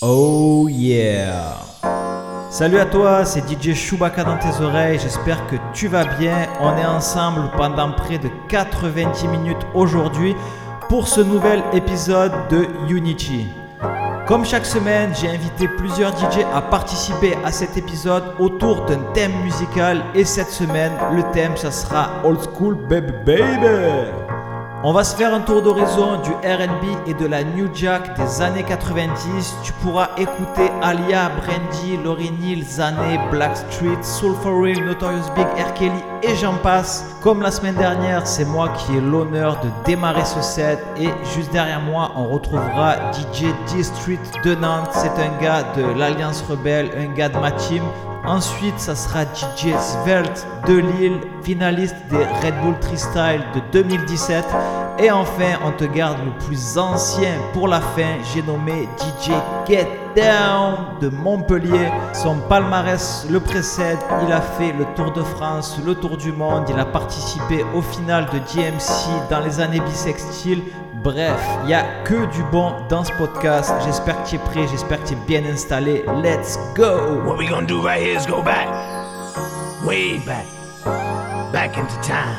Oh yeah Salut à toi, c'est DJ Chewbacca dans tes oreilles, j'espère que tu vas bien. On est ensemble pendant près de 90 minutes aujourd'hui pour ce nouvel épisode de Unity. Comme chaque semaine, j'ai invité plusieurs DJ à participer à cet épisode autour d'un thème musical et cette semaine, le thème ça sera Old School Baby Baby. On va se faire un tour d'horizon du RB et de la New Jack des années 90. Tu pourras écouter Alia, Brandy, Laurie Neal, Zane, Blackstreet, Soul for Real, Notorious Big, R. Et j'en passe. Comme la semaine dernière, c'est moi qui ai l'honneur de démarrer ce set et juste derrière moi, on retrouvera DJ D Street de Nantes. C'est un gars de l'Alliance Rebelle, un gars de ma team. Ensuite, ça sera DJ Svelte de Lille, finaliste des Red Bull Freestyle de 2017. Et enfin, on te garde le plus ancien pour la fin. J'ai nommé DJ Get Down de Montpellier. Son palmarès le précède. Il a fait le Tour de France, le Tour du Monde. Il a participé au final de DMC dans les années bissextiles. Bref, il n'y a que du bon dans ce podcast. J'espère que tu es prêt, j'espère que tu es bien installé. Let's go! What we gonna do right here is go back, way back, back into time.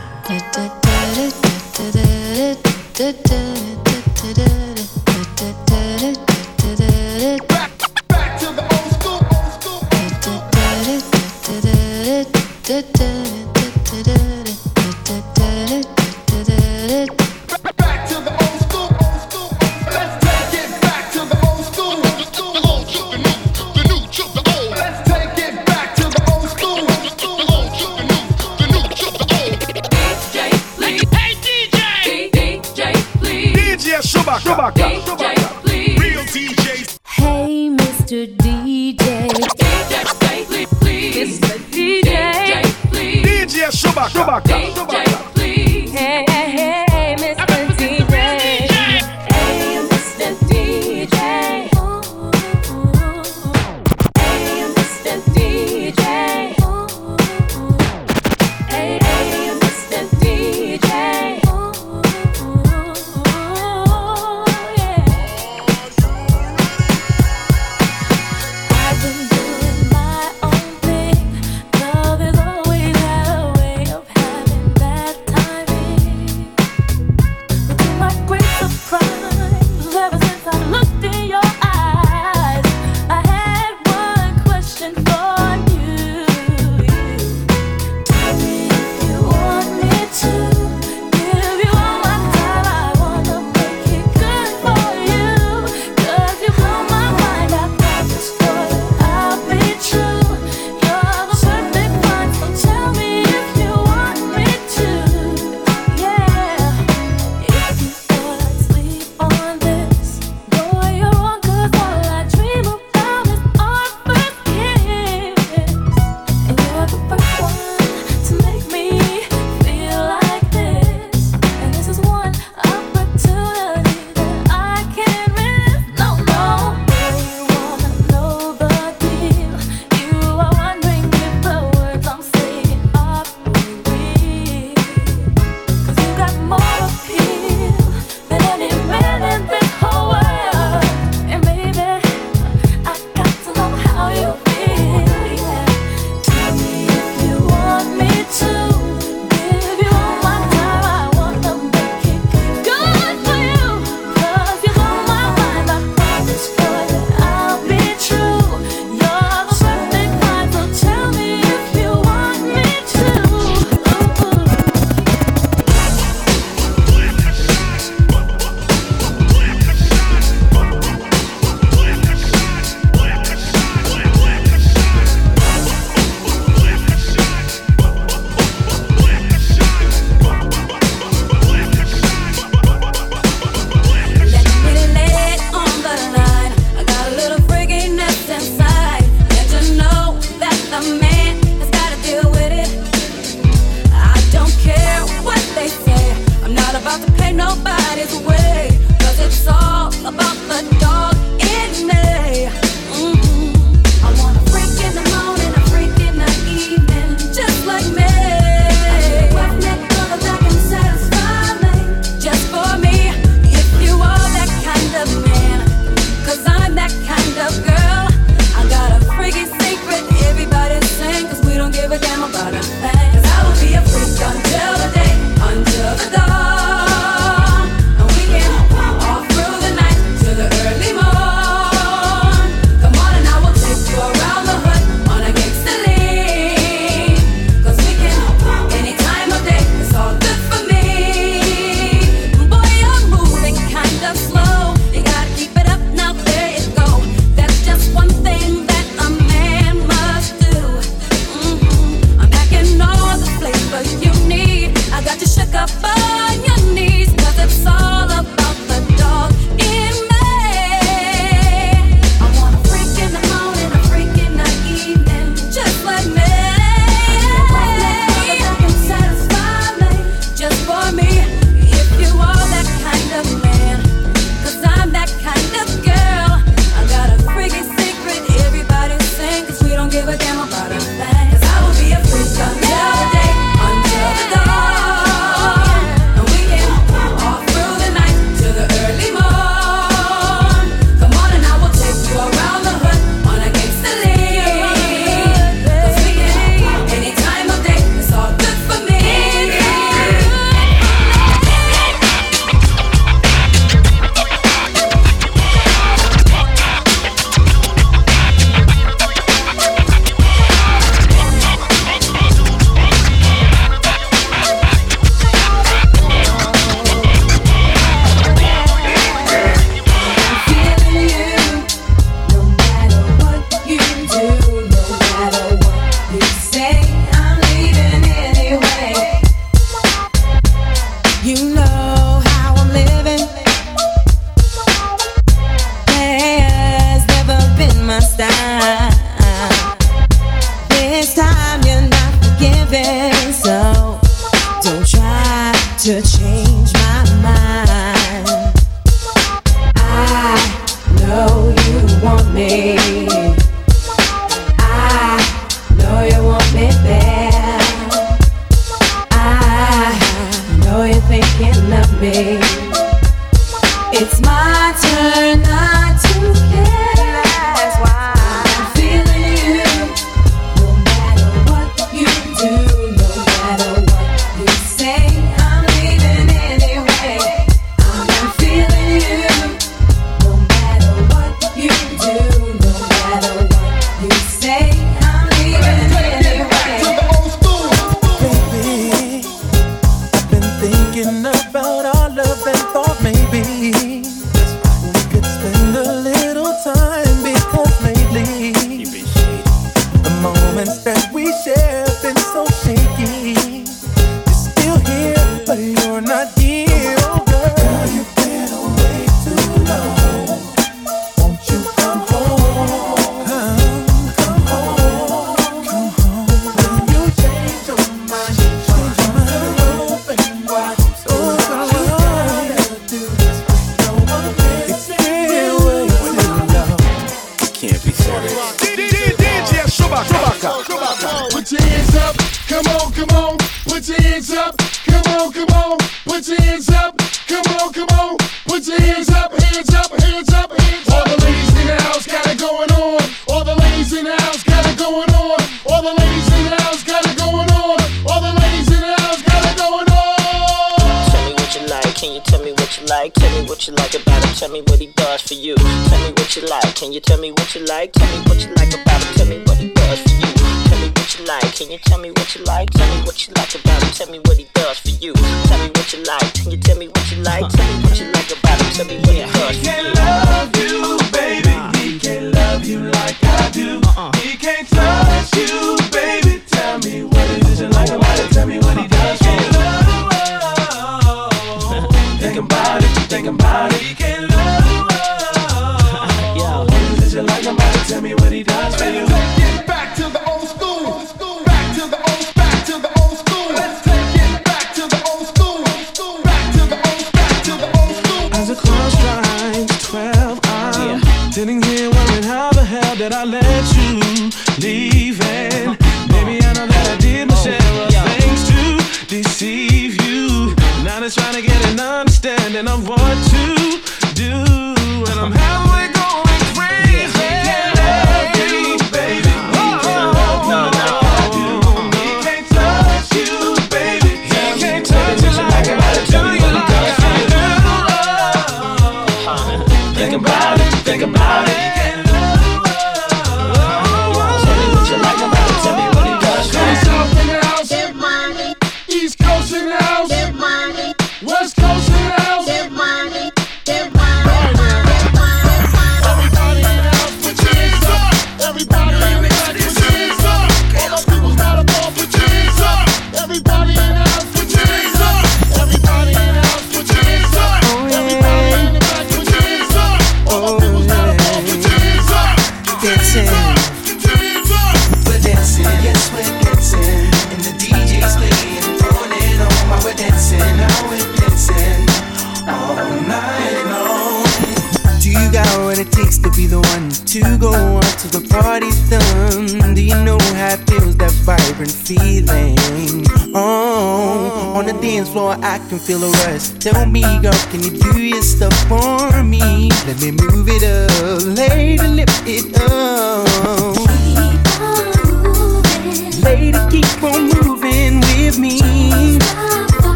floor, I can feel the rush. Tell me, girl, can you do your stuff for me? Let me move it up, lady, lift it up. Keep on moving. Lady, keep on moving with me.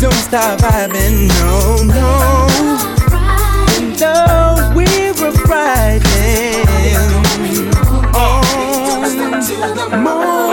Don't stop vibing, no, no. And we were riding on. Oh, more.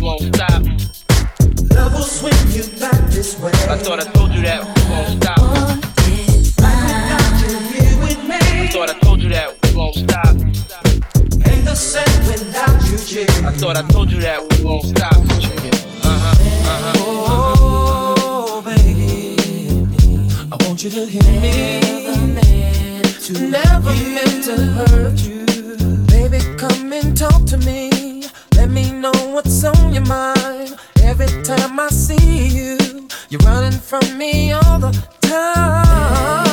we won't stop. Love will swing you back this way. I thought I told you that we won't stop. I thought I told you that we won't stop. Ain't the same without you, Jim. I thought I told you that we won't stop. Uh-huh, uh-huh. Oh, baby, I want you to hear me. Never Never meant to hurt you. Baby, come and talk to me know what's on your mind. Every time I see you, you're running from me all the time.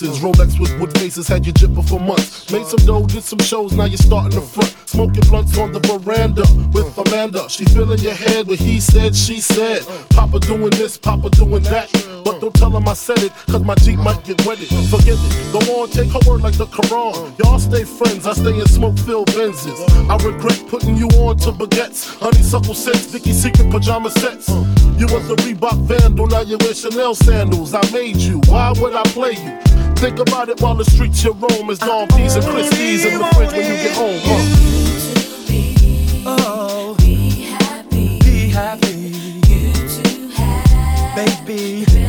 Places. Rolex with wood faces had you jipping for months. Made some dough, did some shows, now you're starting the front. Smoking blunts on the veranda with Amanda. She filling your head with he said, she said. Papa doing this, Papa doing that. But don't tell him I said it, cause my Jeep might get wetted. Forget it, go on, take her word like the Quran. Y'all stay friends, I stay in smoke filled Benzes. I regret putting you on to baguettes. Honeysuckle scents, Vicky Secret pajama sets. You was a Reebok vandal, now you wear Chanel sandals. I made you, why would I play you? Think about it while the streets you roam is Dawn P's and Christie's in the fridge when you get home. Huh? Oh, be happy. Be happy. Baby. You.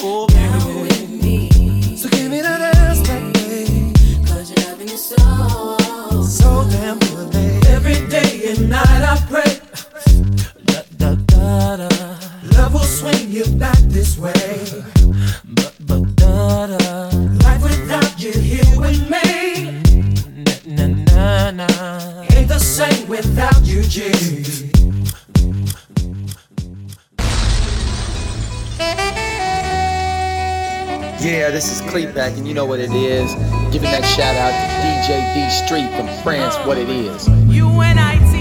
Oh, baby. So give me that ass back, babe. Cause your loving so So damn good. Every day and night I pray. Da, da, da, da. Love will swing you back this way. But, but, da, da. Life without you here with me Na, na, na. ain't the same without you, G. Yeah, this is Cleatback, and you know what it is. Giving that shout out to DJ D Street from France, what it is. U-N-I-T-Y,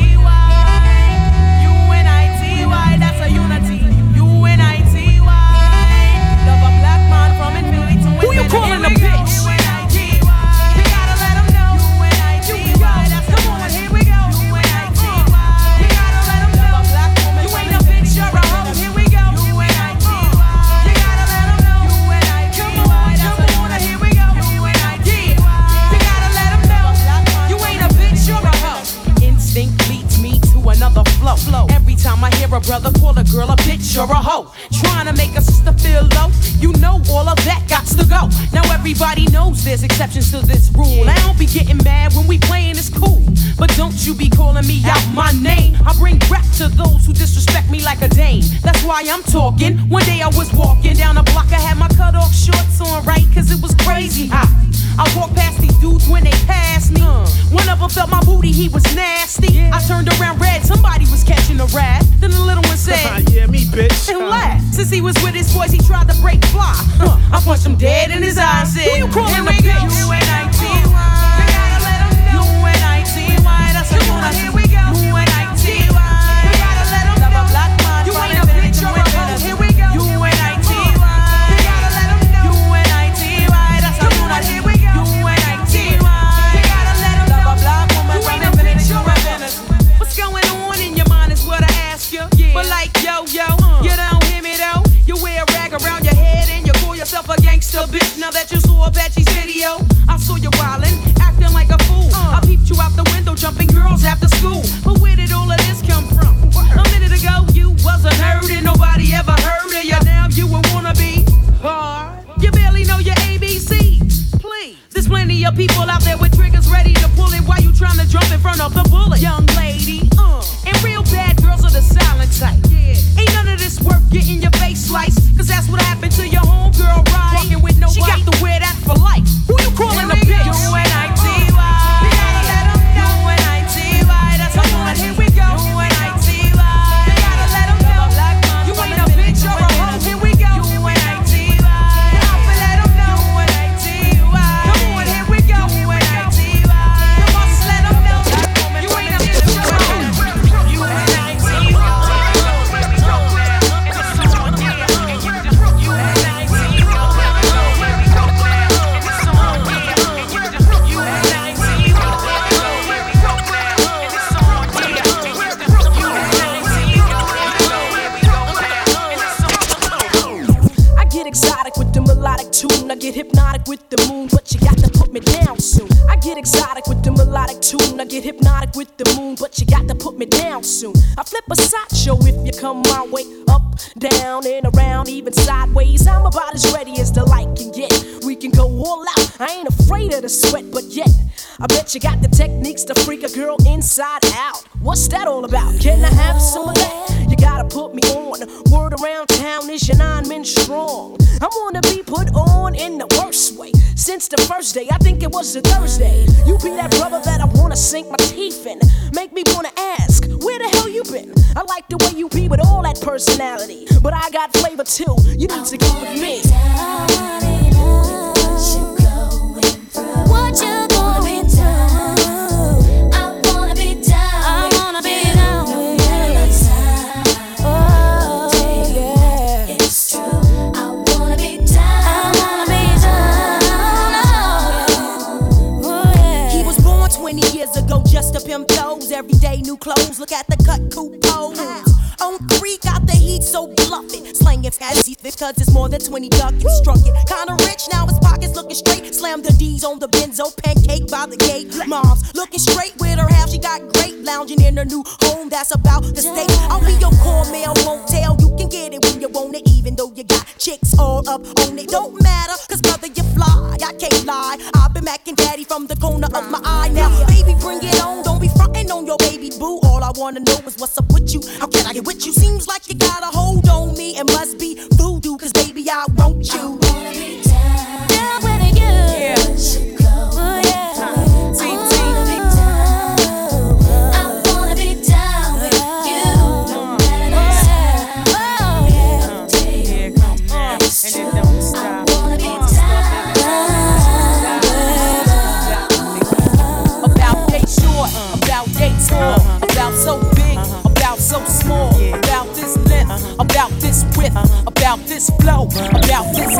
everybody knows there's exceptions to this rule. I don't be getting mad when we playing, it's cool. But don't you be calling me out my name. I bring rap to those who disrespect me like a dame. That's why I'm talking. One day I was walking down the block, I had my cut off shorts on, right? Cause it was crazy hot. I walked past these dudes when they passed me. One of them felt my booty, he was nasty. I turned around red, somebody was catching a rat. Then the little one said, yeah, me, bitch. and laughed. Since he was with his boys, he tried to break fly. Huh. I punched him dead in his eyes. Said, Who you calling "And a the bitch?" You gotta let 'em know. U-N-I-T-Y. That's a unity. Here we go. A bitch. Now that you saw a Apache's video, I saw you wildin', acting like a fool. I peeped you out the window, jumping girls after school. But where did all of this come from? A minute ago you wasn't heard and nobody ever heard of you. Now you a wannabe. Hard. You barely know your ABCs. Please. There's plenty of people out there with triggers ready to pull it while you trying to jump in front of the bullet. Young lady, uh, and real bad girls are the silent type. Yeah. Ain't none of this worth getting your face sliced. Cause that's what happened to your calling a down, and around, even sideways. I'm about as ready as the light can get. We can go all out. I ain't afraid of the sweat, but yet I bet you got the techniques to freak a girl inside out. What's that all about? Can I have some of that? You gotta put me on. Word around town is your nine men strong. I wanna be put on in the worst way. Since the first day, I think it was a Thursday. You be that brother that I wanna sink my teeth in. Make me wanna ask, where the hell you been? I like the way you be with all that personality. But I got flavor too. You need to go with me. What you 20 years just up pimp those. Every day, new clothes. Look at the cut, cool pose. On three, got the heat, so bluff it. Slang it as he because it's more than 20 duck. You struck it. Kinda rich, now his pockets looking straight. Slam the D's on the benzo, pancake by the gate. Mom's looking straight with her half, she got great. Lounging in her new home, that's about the state. I'll be your core mail, won't tell. You can get it when you want it, even though you got chicks all up on it. Don't matter, cause brother, you fly. I can't lie. I've been macking daddy from the corner of my eye. Now, baby, bring it on. Don't be frontin' on your baby boo. All I wanna know is what's up with you. How can I get with you? Seems like you got a hold on me. It must be voodoo, cause baby, I want you. Down with you. Yeah. Oh yeah. Team, about they tall, about so big, uh-huh. about so small, about this length, uh-huh. about this width, uh-huh. about this flow, about this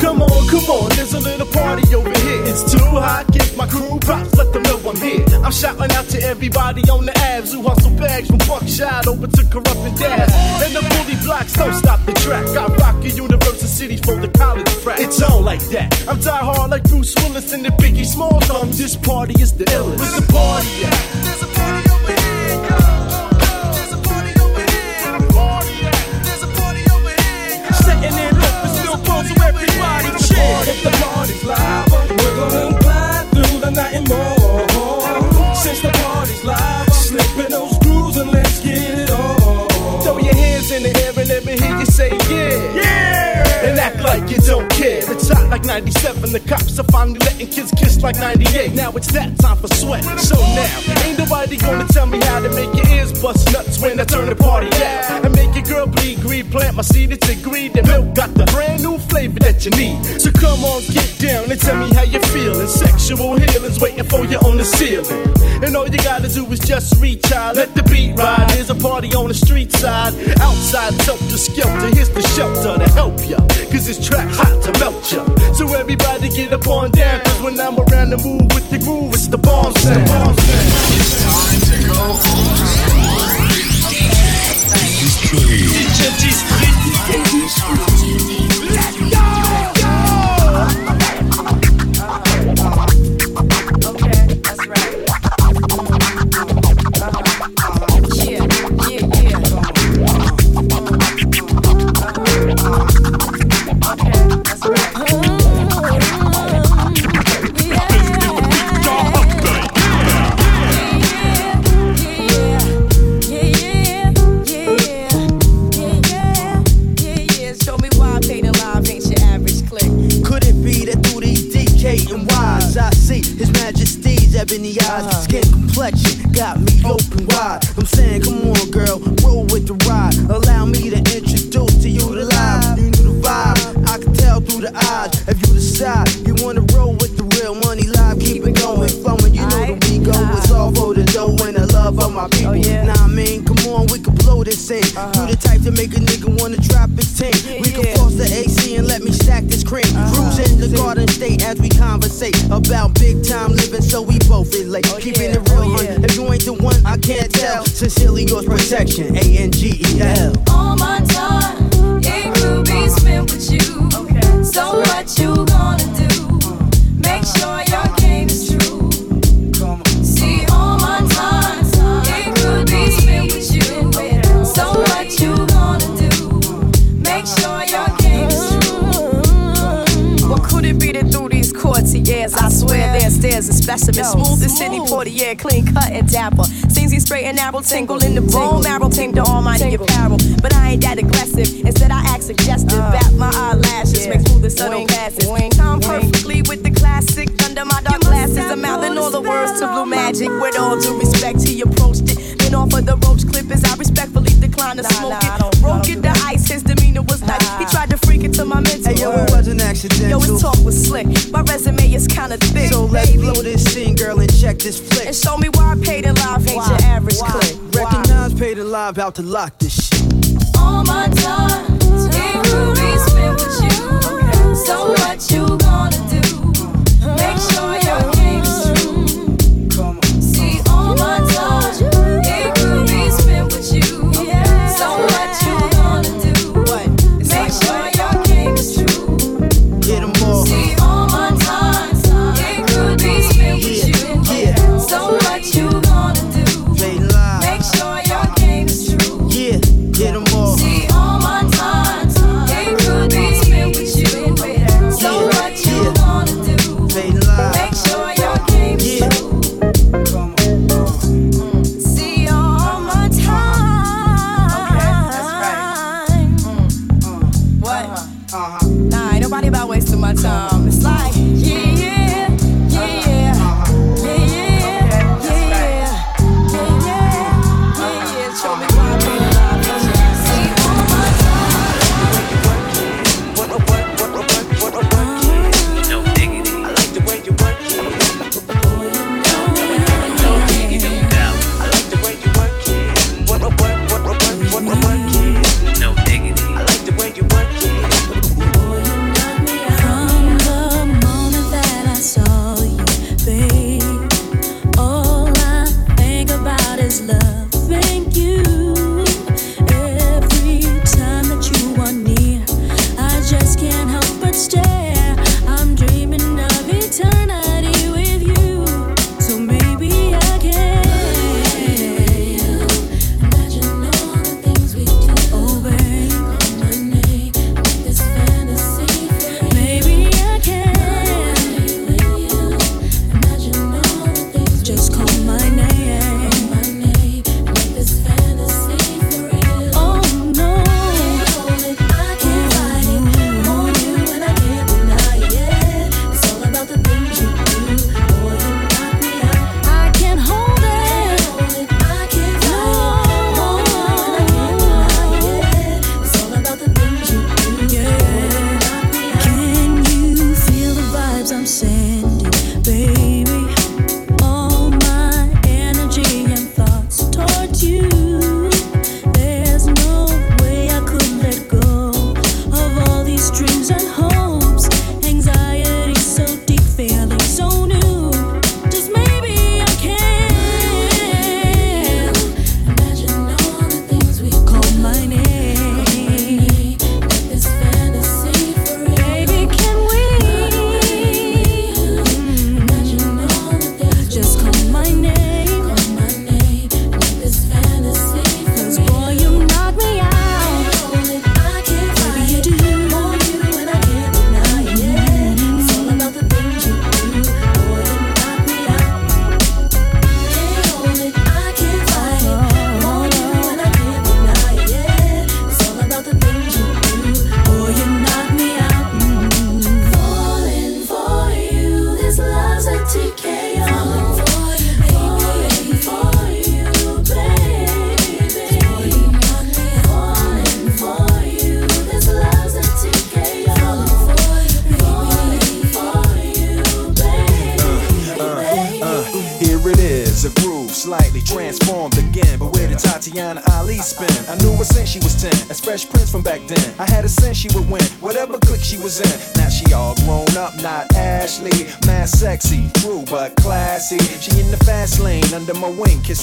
Come on, come on, there's a little party over here. It's too hot, give my crew props, let them know I'm here. I'm shouting out to everybody on the abs who hustle bags from Buckshot over to Corrupt and Dab. And the bully blocks don't stop the track. I rock a Universal City for the college frat. It's all like that. I'm die hard like Bruce Willis and the Biggie Smalls. Um, this party is the illest. Where's the party at? Like you don't care. It's hot like 97. The cops are finally letting kids kiss like 98. Now it's that time for sweat. So now, ain't nobody gonna tell me how to make your ears bust nuts when I turn the party out. And make your girl bleed green. Plant my seed, it's agreed. The milk got the brand new flavor that you need. So come on, get down and tell me how you feeling. Sexual healing's waiting for you on the ceiling. And all you gotta do is just reach out, let the beat ride. There's a party on the street side. Outside, helter skelter. Here's the shelter to help ya. Cause this track hot to melt ya. So everybody get up on down. Cause when I'm around the move with the groove, it's the bomb sound. It's time to go. DJ D Street. DJ Uh-huh. stack this cream. Cruise in the garden state as we conversate about big time living, so we both relate. Oh, Keeping it real, oh, hun. If you ain't the one, I can't tell. Sincerely yours, protection. A N G E L. All my time, it could be spent with you. So what you is a specimen. Yo, smooth as Sidney Poitier, clean cut and dapper. Seems he's straight and narrow, tingle in the bone marrow, ting to almighty tingle. apparel. But I ain't that aggressive, instead I act suggestive. Uh, Bat my eyelashes, yeah. make through the subtle passes. Wing, Time perfectly with the classic, under my dark glasses. I'm mouthing all the words to blue magic. With all due respect, he approached it off of the roach clippers. I respectfully decline to nah, smoke nah, it. Broke it, the ice, his demeanor was nah. nice. He tried to freak it to my mental. Hey, yo, it was an accident. Yo, his talk was slick. My resume is kinda thick. So let's baby. blow this scene, girl, and check this flick. And show me why I paid it live ain't your average why? click. Recognize paid it live out to lock this shit. All my time, it could be spent with you. So what you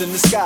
in the sky.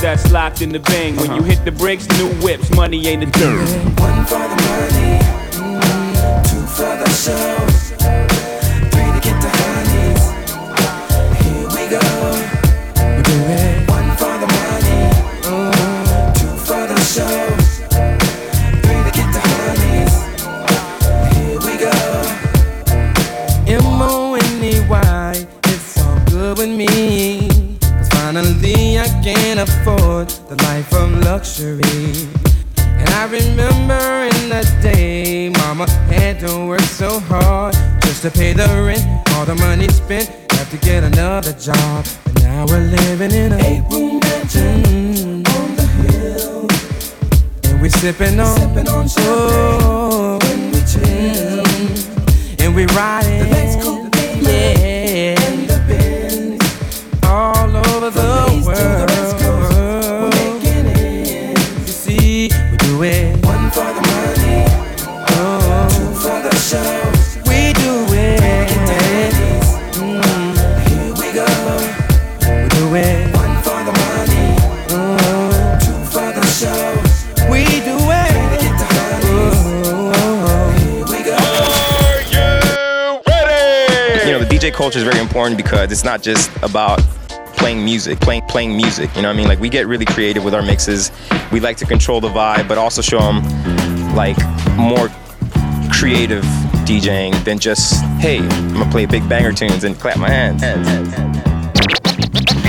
that's locked in the bang. When you uh-huh. hit the bricks, new whips, money ain't a dirt. One for the money. we ride important because it's not just about playing music, playing playing music. You know what I mean? Like we get really creative with our mixes. We like to control the vibe, but also show them like more creative DJing than just hey, I'm gonna play big banger tunes and clap my hands. The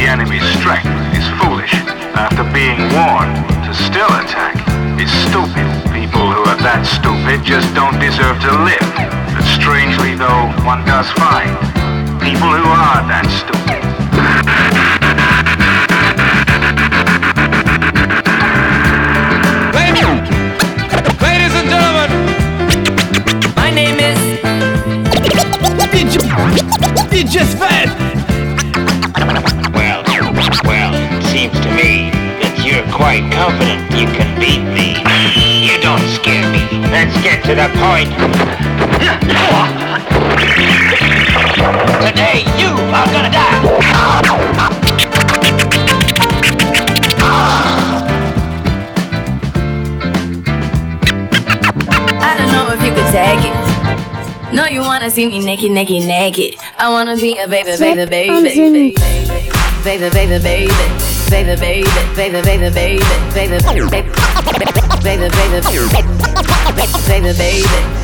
enemy's strength is foolish. After being warned to still attack is stupid. People who are that stupid just don't deserve to live. But strangely though, one does find people who are that stupid. Ladies and gentlemen, My name is DJ Svelt. Well, well, it seems to me that you're quite confident you can beat me. You don't scare me. Let's get to the point. Today, you are gonna I don't know if you could take it. No, you wanna see me naked, naked, naked. I wanna be a baby, baby, baby, baby, baby, baby, baby, baby, baby, baby, baby, baby, baby, baby, baby, baby, baby, baby, baby.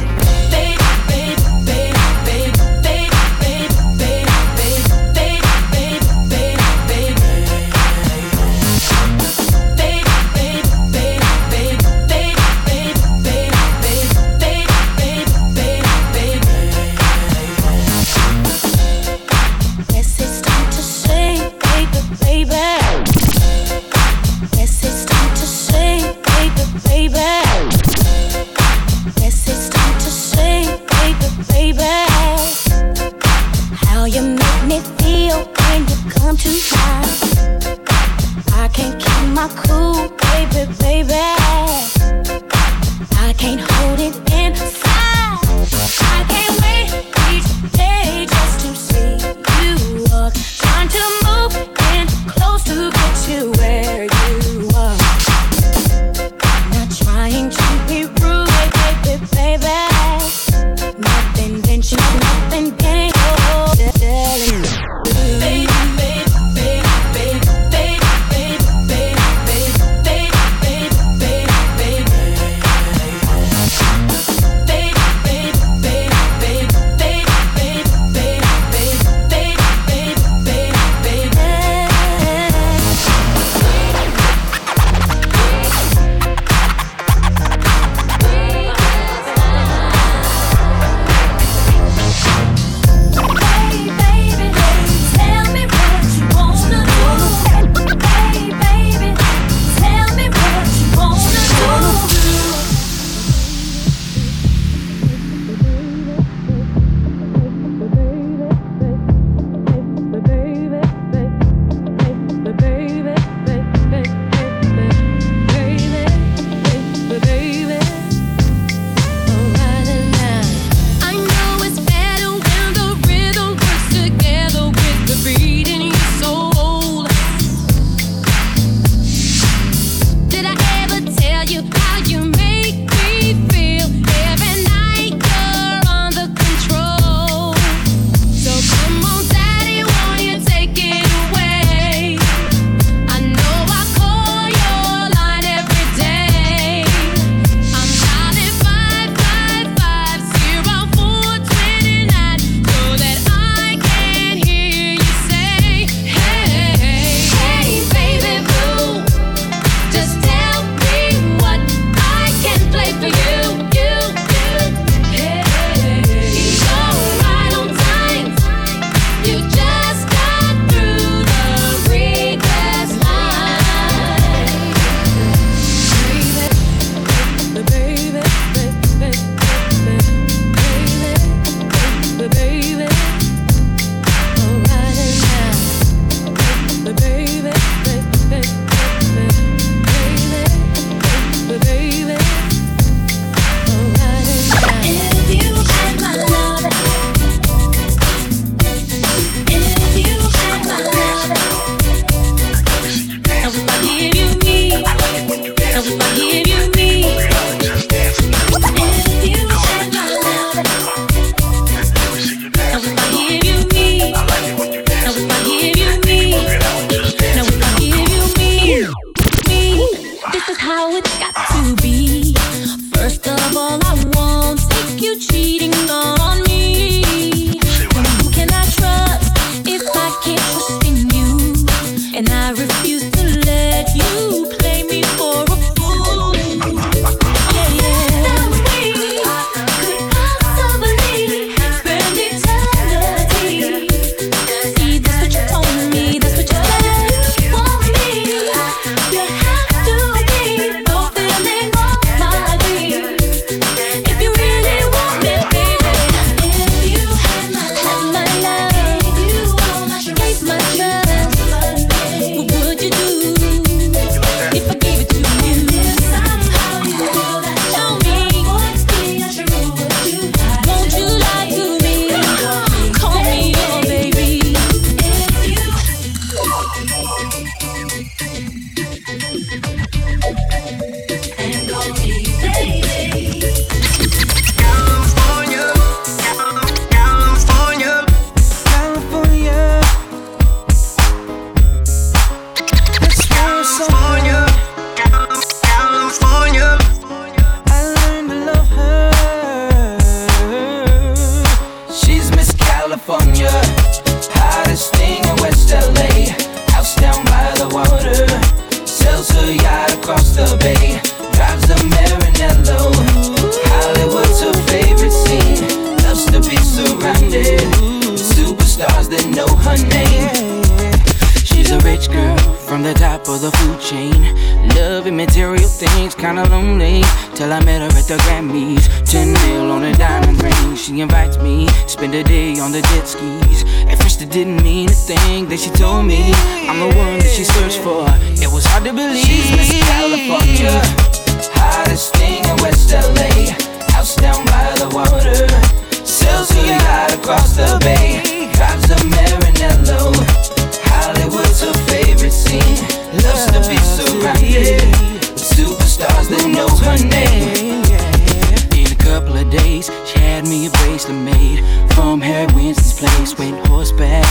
Made from Harry Winston's place. Went horseback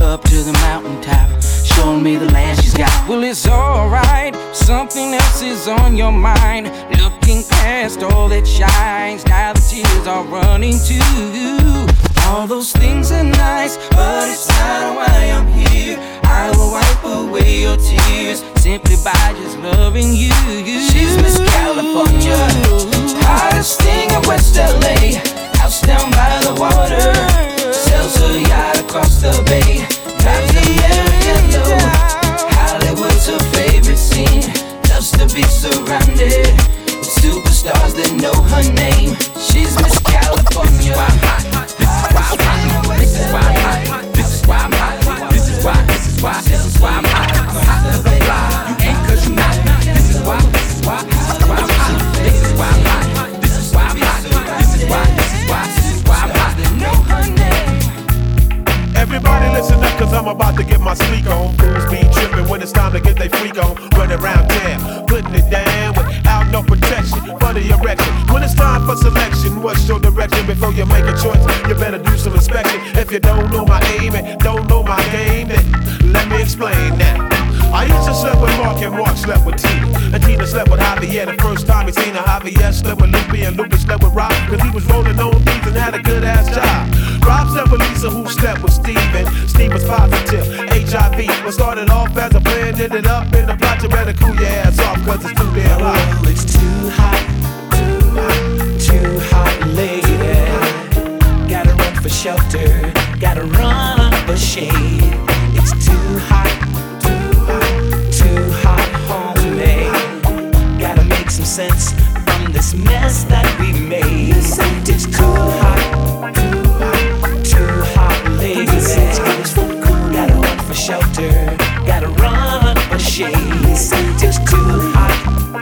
up to the mountaintop, showing me the land she's got. Well, it's alright, something else is on your mind. Looking past all that shines, now the tears are running too. All those things are nice, but it's not why I'm here. I will wipe away your tears simply by just loving you. She's Miss California, hottest thing in West LA. House down by the water, sells her yacht across the bay. Drives a Maranello. Hollywood's her favorite scene. Loves to be surrounded with superstars that know her name. She's Miss California. This is why I'm hot. This is why I'm hot. This is why. This is why. This is why I'm hot. I'm hot I'm fly. Cause I'm about to get my sleek on. Fools be tripping when it's time to get they freak on. Run around town, putting it down without no protection for the erection. When it's time for selection, what's your direction before you make a choice? You better do some inspection. If you don't know my aim and don't know my game, then let me explain that. To sleep with Mark and Mark slept with Tina. And Tina slept with Javier the first time he seen her. Javier slept with Lupe and Lupe slept with Rob. Cause he was rolling on beats and had a good ass job. Rob slept with Lisa who slept with Steven. Steve was positive, HIV. What started off as a plan ended up in a plot. You better cool your ass off cause it's too damn hot. Well, it's too hot, too hot, too hot, lady. Gotta run for shelter, gotta run for shade. Sense from this mess that we made. It's too hot, too hot, too hot, lady. Gotta run for shelter, gotta run for shade. It's too hot,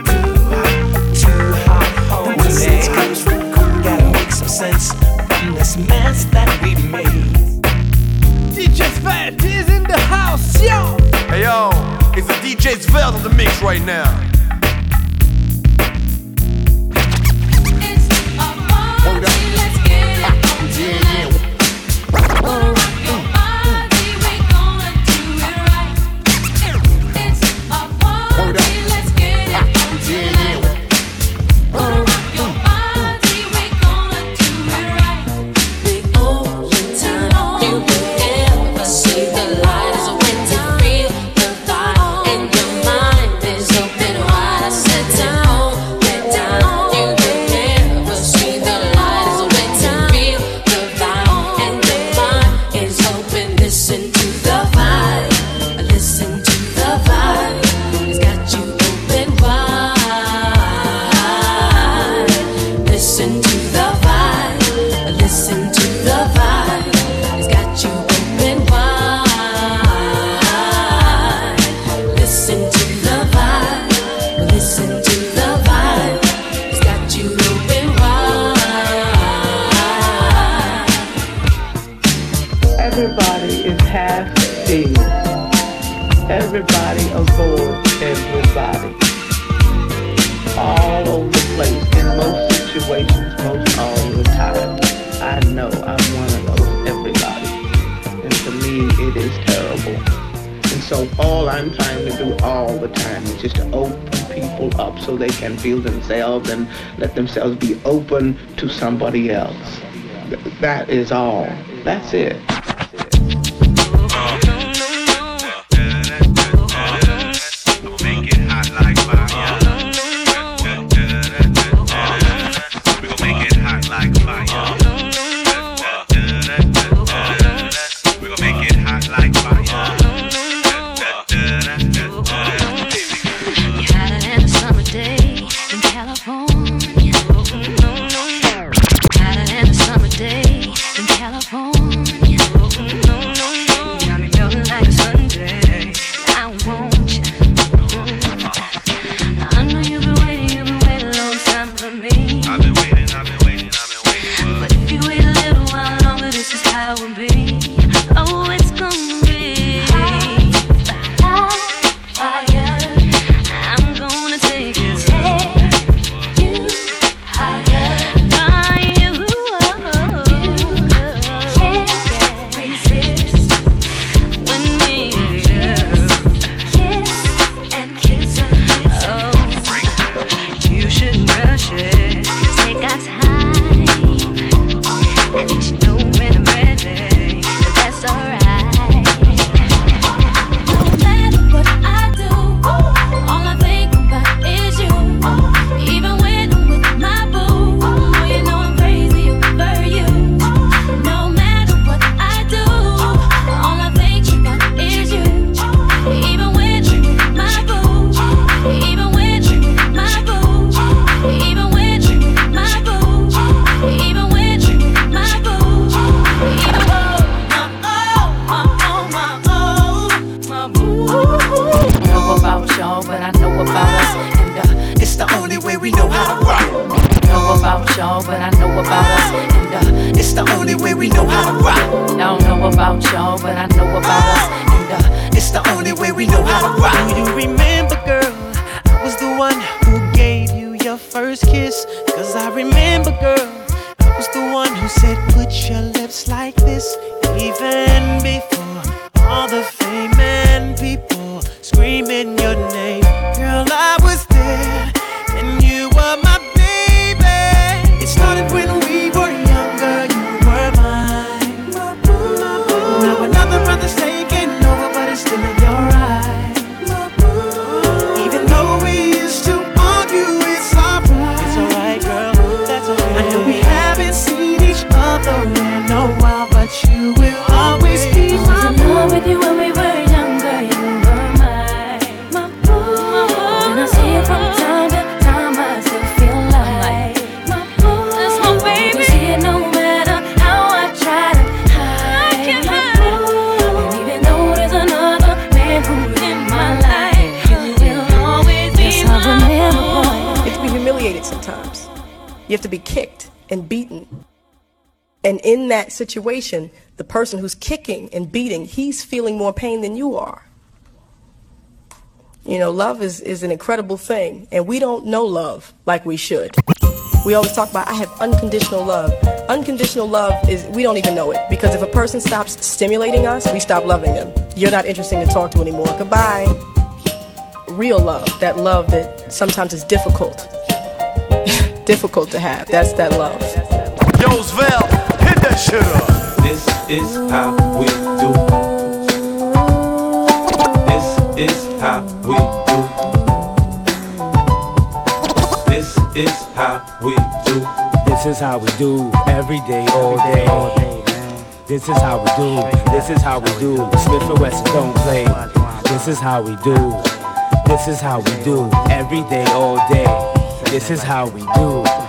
too hot, too hot, oh, homie. Gotta make some sense from this mess that we made. DJ Fat is in the house, yo! Hey yo, it's the DJ Svelt on the mix right now. Yeah, somebody else. That is all. That's it. situation, the person who's kicking and beating, he's feeling more pain than you are. You know, love is, is an incredible thing, and we don't know love like we should. We always talk about, I have unconditional love. Unconditional love is, we don't even know it, because if a person stops stimulating us, we stop loving them. You're not interesting to talk to anymore. Goodbye. Real love, that love that sometimes is difficult, difficult to have, that's that love. Yosville. This is how we do. This is how we do. This is how we do. This is how we do every day, all day. This is how we do. This is how we do. Smith and don't play. This is how we do. This is how we do every day, all day. This is how we do.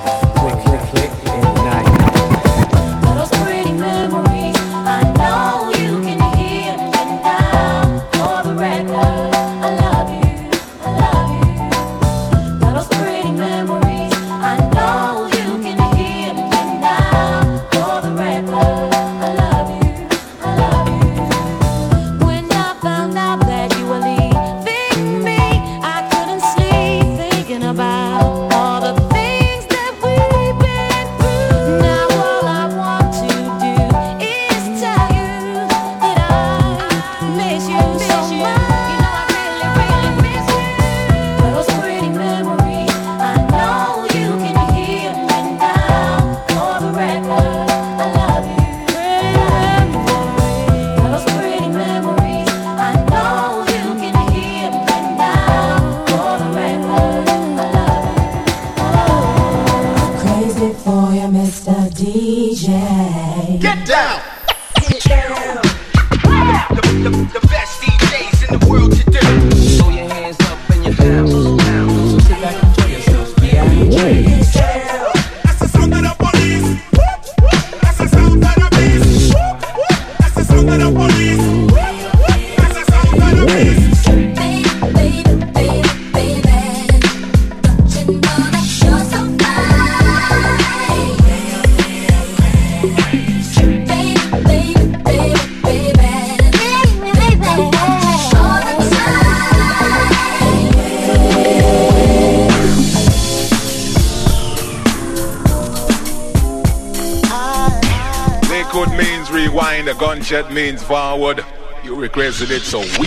it's so.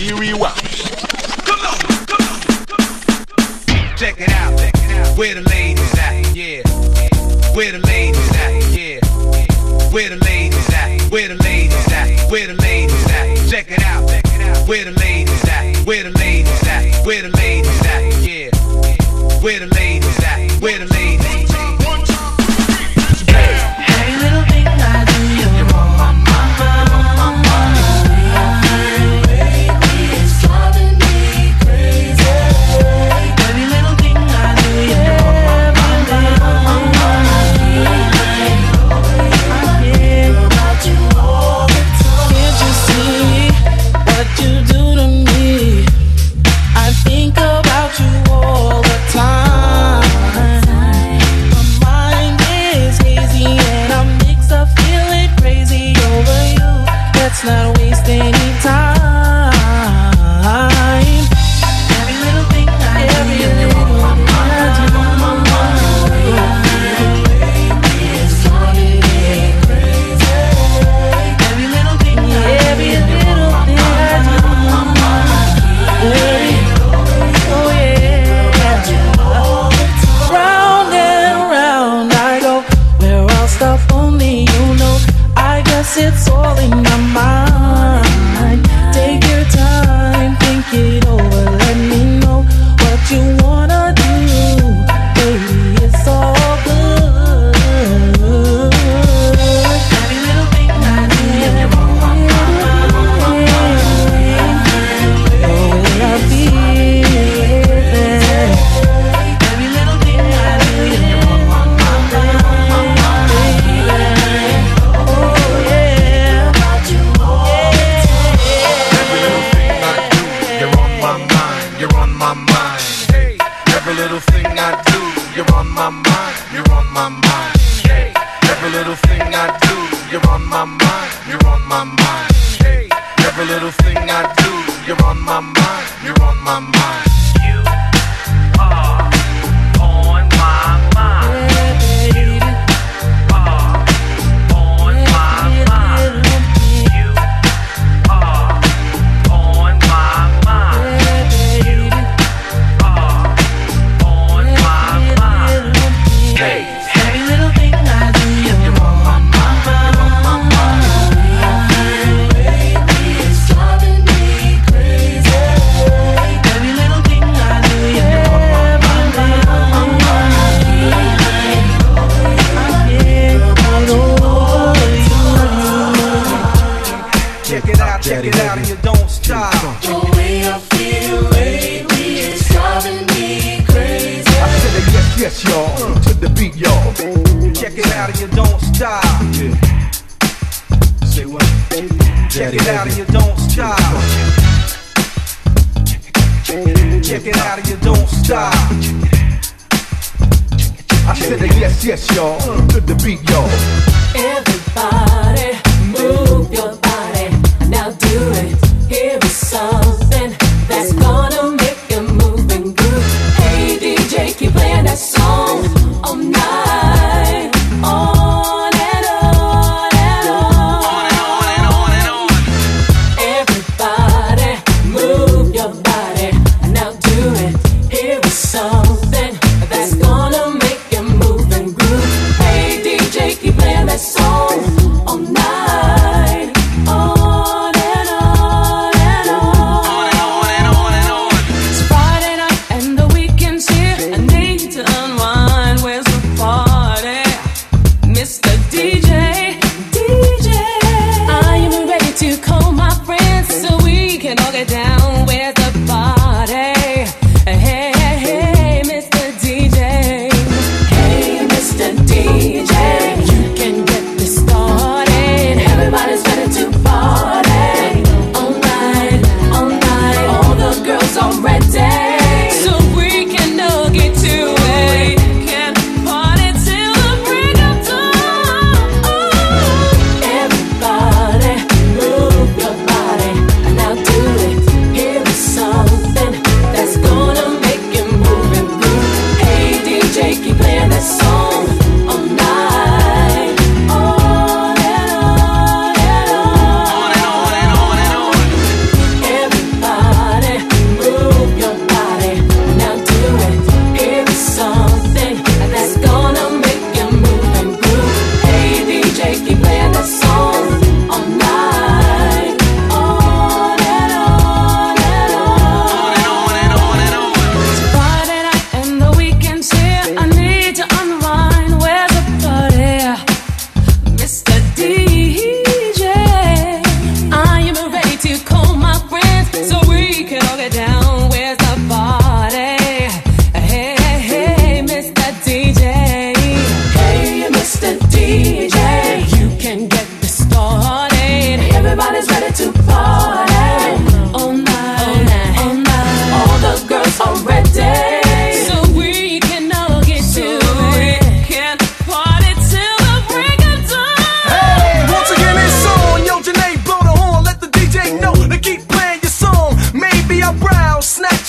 don't stop. I said a yes, yes, y'all, Good to beat, y'all. Everybody move. to keep playing your song. Maybe I'll browse, snap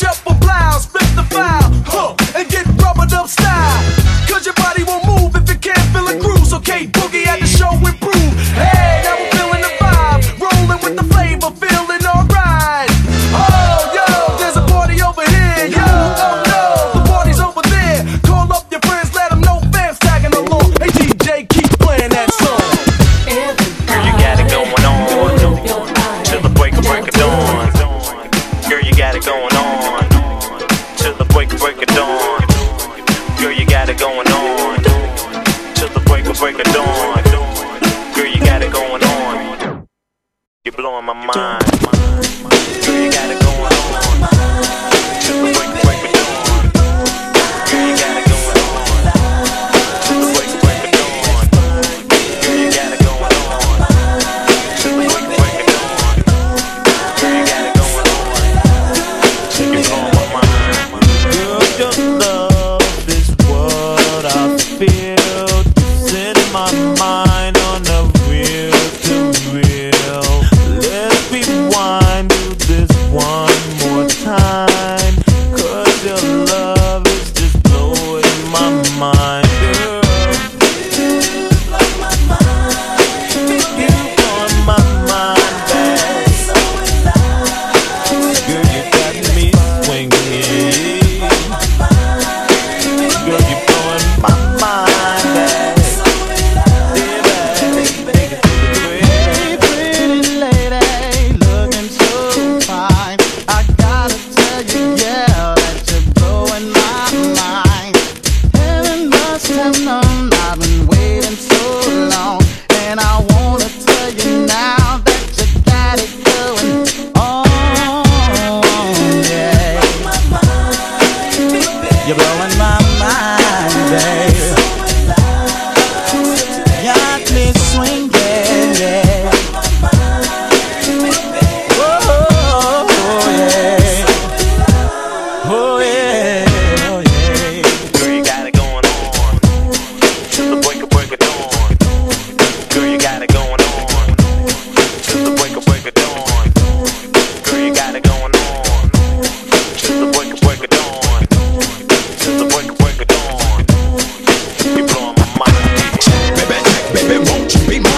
Be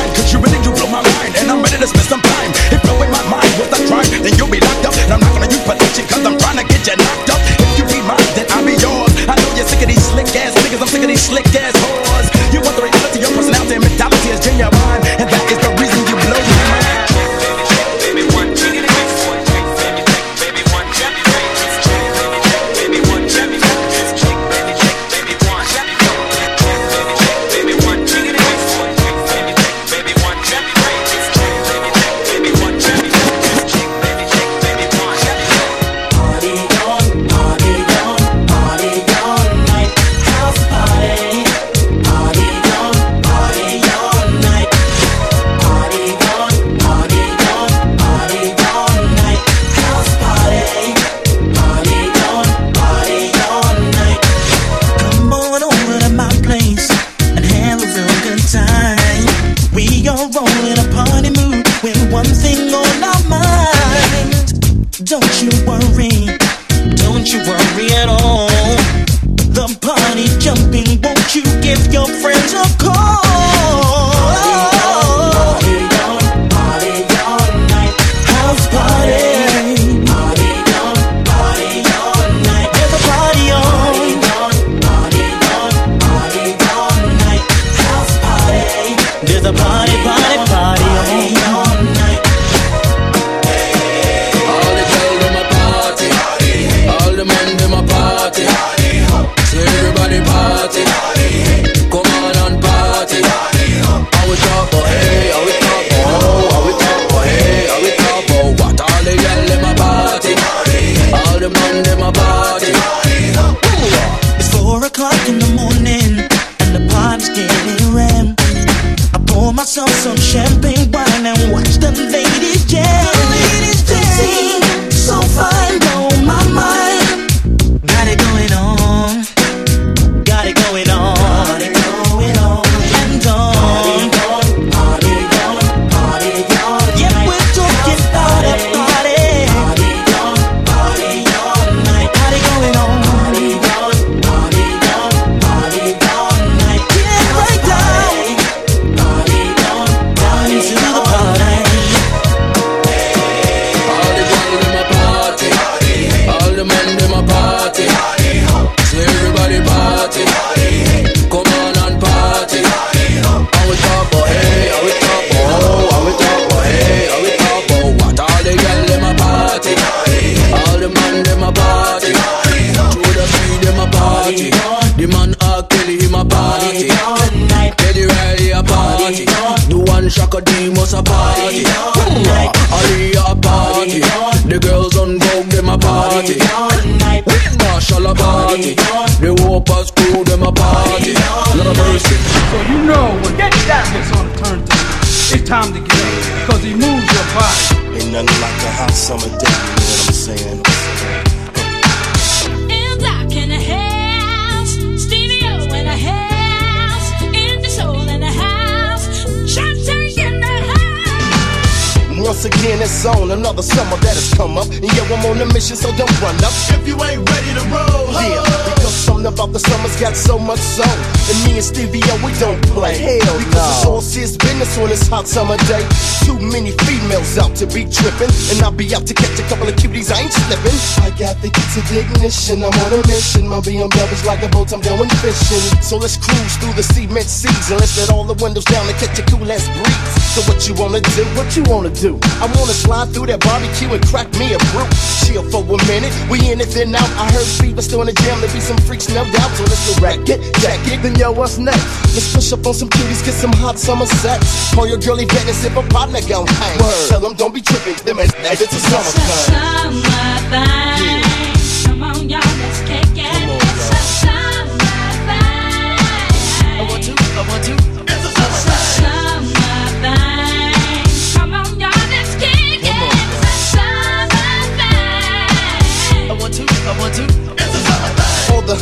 on another summer that has come up. And yeah, I'm on a mission, so don't run up. If you ain't ready to roll, yeah. Because something about the summer's got so much soul. And me and Stevie O, we don't play. Hell because it's all serious business on this hot summer day. Too many females out to be tripping. And I'll be out to catch a couple of cuties, I ain't slipping. I got the key to the ignition, I'm on a mission. My BMW's like a boat, I'm going fishing. So let's cruise through the cement seas and let's let all the windows down and catch a cool ass breeze. So what you wanna do? What you wanna do? I wanna slide through that barbecue and crack me a brew. Chill for a minute, we in it then out. I heard Fever still in the jam, there be some freaks, no doubt. So let's go rack it, jack it, then yo, what's next? Let's push up on some cuties, get some hot summer sex. Call your girlie vet and sip a partner gon' hang. Tell them don't be tripping, them is it's a summer thing. Summer thing. Come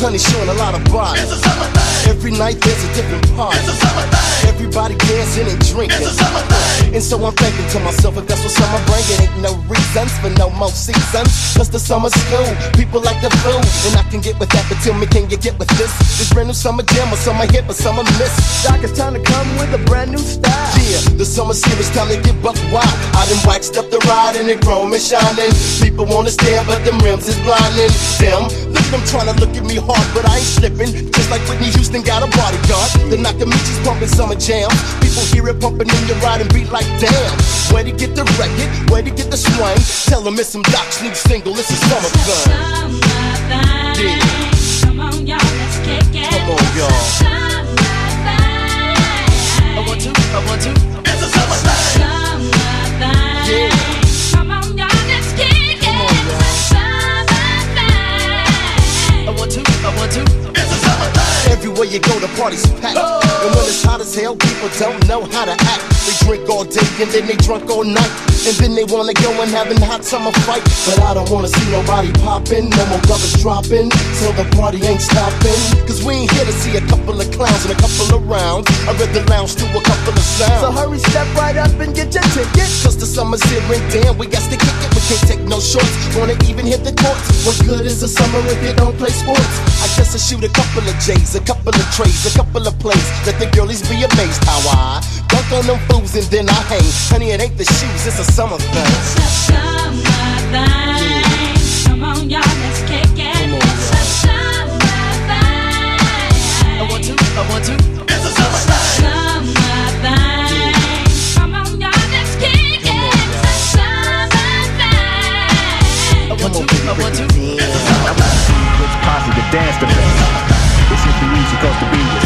honey showing a lot of body. It's a summer thing. Every night there's a different party. It's a summer thing. Everybody dancing and drinking. It's a summer thing. And so I'm thinking to myself, if that's what summer it ain't no reasons for no more seasons. Cause the summer's cool, people like the food. And I can get with that, but tell me, can you get with this? This brand new summer jam, or summer hit, but summer miss. Doc, it's time to come with a brand new style. Yeah, the summer series time to get buck wild. I done waxed up the ride and it chrome is shining. People wanna stare, but them rims is blinding. Them, look at them trying to look at me hard, but I ain't slipping. Just like Whitney Houston got a bodyguard. The Nakamichi's pumping summer jam. People hear it pumping in your ride and beat like damn. Where to get the record? Where to get the swing? Tell them it's some Doc's new single. It's a summer thing. Yeah. Come on, y'all, let's kick it. Come on, y'all. I want to, I want to. It's a summer thing. Want to. Everywhere you go, the party's packed. And when it's hot as hell, people don't know how to act. They drink all day and then they drunk all night. And then they wanna go and have a hot summer fight. But I don't wanna see nobody popping, no more brothers dropping. So the party ain't stopping. Cause we ain't here to see a couple of clowns and a couple of rounds. I read the lounge to a couple of sounds. So hurry, step right up and get your ticket. Cause the summer's here and damn, we got to kick it. We can't take no shorts. Wanna even hit the courts. What good is the summer if you don't play sports? I guess I shoot a couple of J's, a couple of trays, a couple of plates, Let the girlies be amazed how I dunk on them fools and then I hang. Honey, it ain't the shoes, it's a summer thing. It's a summer thing. Come on, y'all, let's kick it. It's a summer thing. I want to, I want to. It's a summer thing. Come on, y'all, let's kick it. It's a summer thing. I want to, I want to. It's a summer thing. I posse to dance to this supposed to be.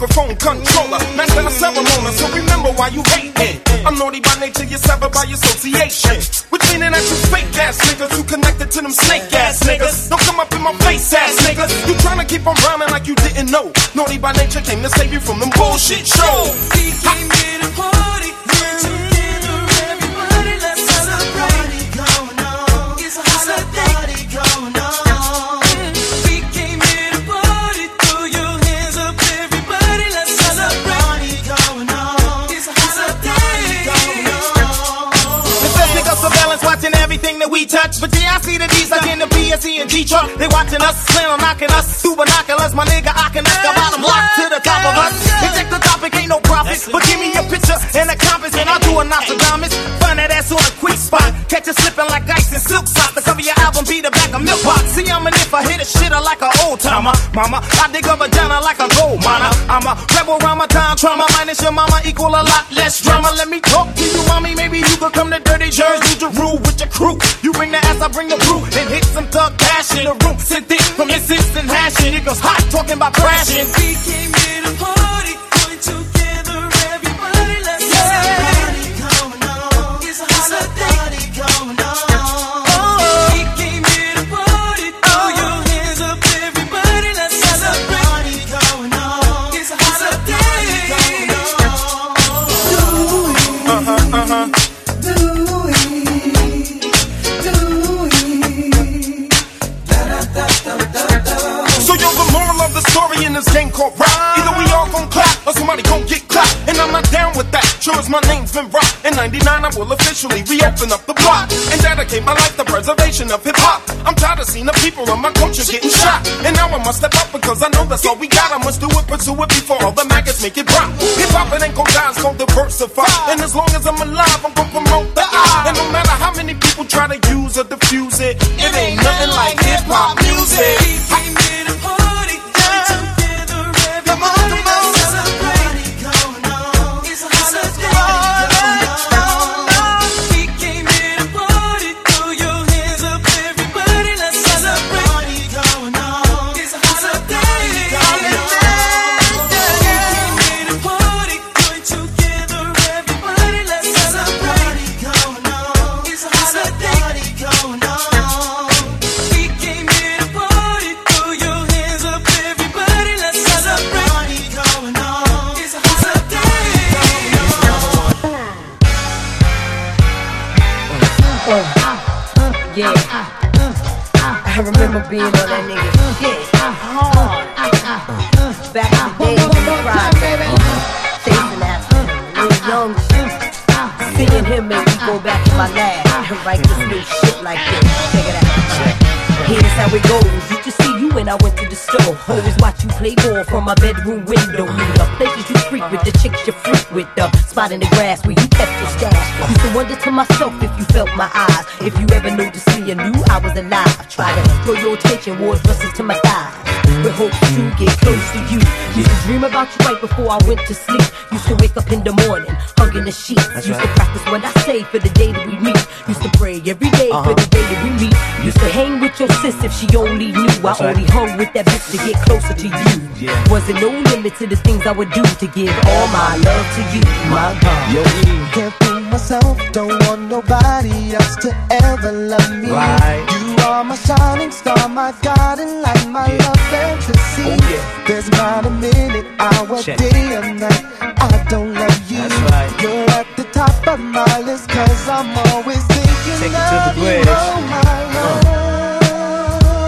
Microphone controller, master of ceremony, so remember why you hating. I'm naughty by nature, you're severed by association. Which meaning that you fake ass niggas who connected to them snake ass niggas. Don't come up in my face ass niggas. You tryna keep on rhyming like you didn't know. Naughty by nature came to save you from them bullshit shows. We came here timer. Uh, mama, I dig a vagina like a gold miner. I'm a rebel rhyme, time trauma. Minus your mama equal a lot less drama. Let me talk to you, mommy. Maybe you could come to Dirty Jersey. Your rule with your crew. You bring the ass, I bring the brew. Then hit some thug cash in the room. Sit thick from insistent hashing. It goes hot talking about crashing. We came here to party, Officially reopen up the block and dedicate my life to preservation of hip hop. I'm tired of seeing the people of my culture getting shot. And now I must step up because I know that's all we got. I must do it, pursue it before all the maggots make it drop. Hip hop, it ain't gon' die, it's gon' diversify. And as long as I'm alive, I'm gon' promote the I. And no matter how many people try to use or diffuse it, it ain't nothing like hip hop music. This new shit like this. Check it out. Here's how it goes. To see you when I went to the store. Always watch you play ball from my bedroom window. Knew the places you freak with, the chicks you freak with, the spot in the grass where you kept your stash. Used to wonder to myself if you felt my eyes. If you ever noticed me and knew I was alive. Try to draw your attention, wards versus to my thighs. With hopes to get close to you. Used to dream about you right before I went to sleep. Used to wake up in the morning, hugging the sheets. Used to practice what I say for the day that we meet. Used to pray every day for uh-huh. the day that we meet. Used to hang with your sis if she only knew. I That's right. only hung with that bitch to get closer to you. Yeah. Wasn't no limit to the things I would do to give all my love to you, my God. Yo, Can't fool myself, don't want nobody else to ever love me. Right. Are my shining star, my guiding light, my love fantasy. Oh, There's not a minute, hour, Check. day, or night. I don't love you. Right. You're at the top of my list, cause I'm always thinking Take it to the of you. bridge. Oh, my love.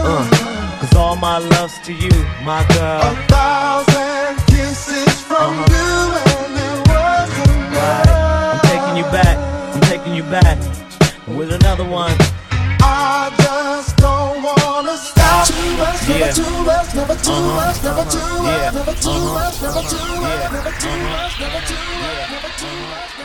Uh, Cause all my love's to you, my girl. A thousand kisses from you, and it wasn't I'm taking you back, I'm taking you back with another one. Stop. Too much, never Yeah. too much, never too Uh-huh, much, never too uh-huh, much, yeah, never too uh-huh, much, never too uh-huh, much, yeah,